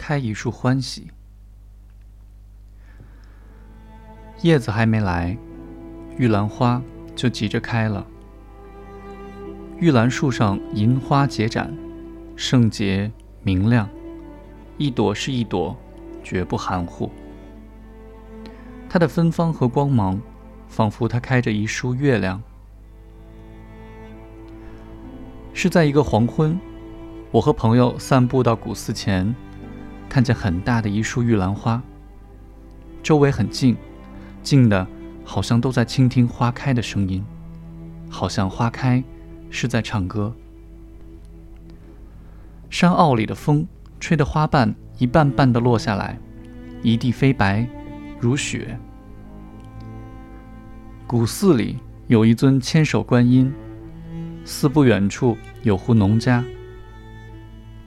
开一树欢喜。叶子还没来，玉兰花就急着开了。玉兰树上银花结展，圣洁明亮，一朵是一朵，绝不含糊。它的芬芳和光芒，仿佛它开着一束月亮。是在一个黄昏，我和朋友散步到古寺前，看见很大的一束玉兰花，周围很静。静的，好像都在倾听花开的声音，好像花开是在唱歌。山坳里的风吹得花瓣一瓣瓣的落下来，一地飞白，如雪。古寺里有一尊千手观音，寺不远处有户农家。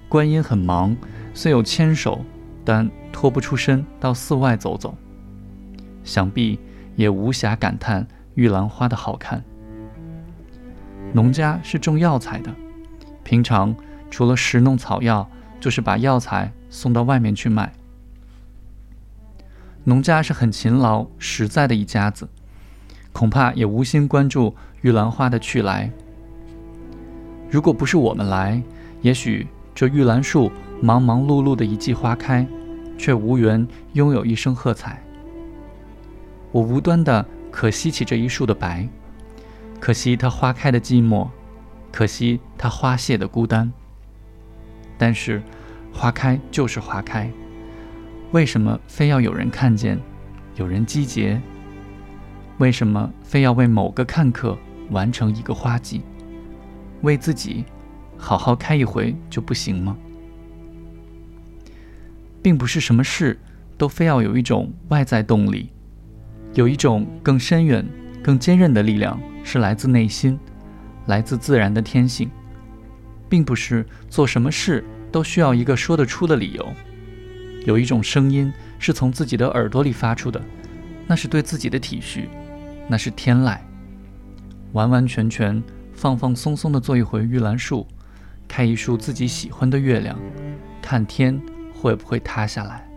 观音很忙，虽有牵手，但脱不出身到寺外走走。想必也无暇感叹玉兰花的好看。农家是种药材的，平常除了食弄草药，就是把药材送到外面去卖。农家是很勤劳实在的一家子，恐怕也无心关注玉兰花的去来。如果不是我们来，也许这玉兰树忙忙碌碌的一季花开，却无缘拥有一声喝彩。我无端的可惜起这一树的白，可惜它花开的寂寞，可惜它花谢的孤单。但是，花开就是花开，为什么非要有人看见，有人击节？为什么非要为某个看客完成一个花季？为自己好好开一回就不行吗？并不是什么事都非要有一种外在动力。有一种更深远、更坚韧的力量，是来自内心，来自自然的天性，并不是做什么事都需要一个说得出的理由。有一种声音是从自己的耳朵里发出的，那是对自己的体恤，那是天籁。完完全全、放放松松地做一回玉兰树，开一束自己喜欢的月亮，看天会不会塌下来。